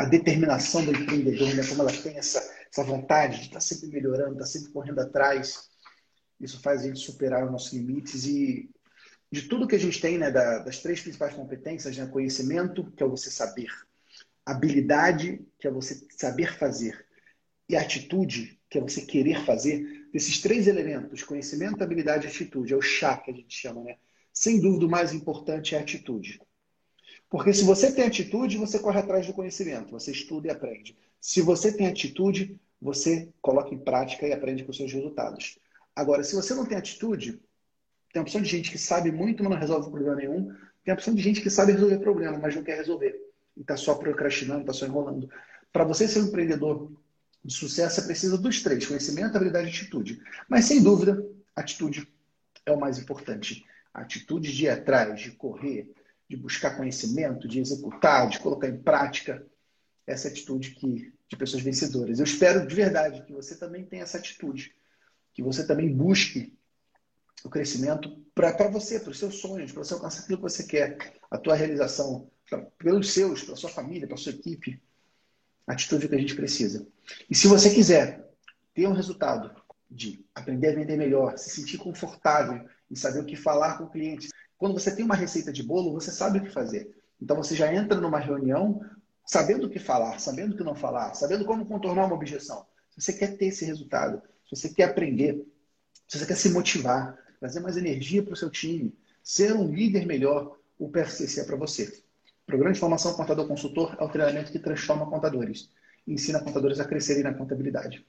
a determinação do empreendedor, né? como ela tem essa, essa vontade de estar tá sempre melhorando, estar tá sempre correndo atrás. Isso faz a gente superar os nossos limites e de tudo que a gente tem, né, das três principais competências, né, conhecimento, que é você saber, habilidade, que é você saber fazer, e atitude, que é você querer fazer, desses três elementos, conhecimento, habilidade e atitude, é o chá que a gente chama, né? Sem dúvida, o mais importante é a atitude. Porque se você tem atitude, você corre atrás do conhecimento, você estuda e aprende. Se você tem atitude, você coloca em prática e aprende com seus resultados. Agora, se você não tem atitude, tem a opção de gente que sabe muito, mas não resolve problema nenhum. Tem a opção de gente que sabe resolver problema, mas não quer resolver. E está só procrastinando, está só enrolando. Para você ser um empreendedor de sucesso, você precisa dos três: conhecimento, habilidade e atitude. Mas, sem dúvida, atitude é o mais importante. A atitude de ir atrás, de correr, de buscar conhecimento, de executar, de colocar em prática. Essa atitude que, de pessoas vencedoras. Eu espero de verdade que você também tenha essa atitude. Que você também busque o crescimento para você, para os seus sonhos, para você alcançar aquilo que você quer, a tua realização, pra, pelos seus, para sua família, para sua equipe. A atitude que a gente precisa. E se você quiser ter um resultado de aprender a vender melhor, se sentir confortável em saber o que falar com clientes, quando você tem uma receita de bolo, você sabe o que fazer. Então você já entra numa reunião sabendo o que falar, sabendo o que não falar, sabendo como contornar uma objeção. Se você quer ter esse resultado, se você quer aprender, se você quer se motivar, trazer mais energia para o seu time, ser um líder melhor, o PFCC é para você. O Programa de Formação Contador Consultor é o treinamento que transforma contadores e ensina contadores a crescerem na contabilidade.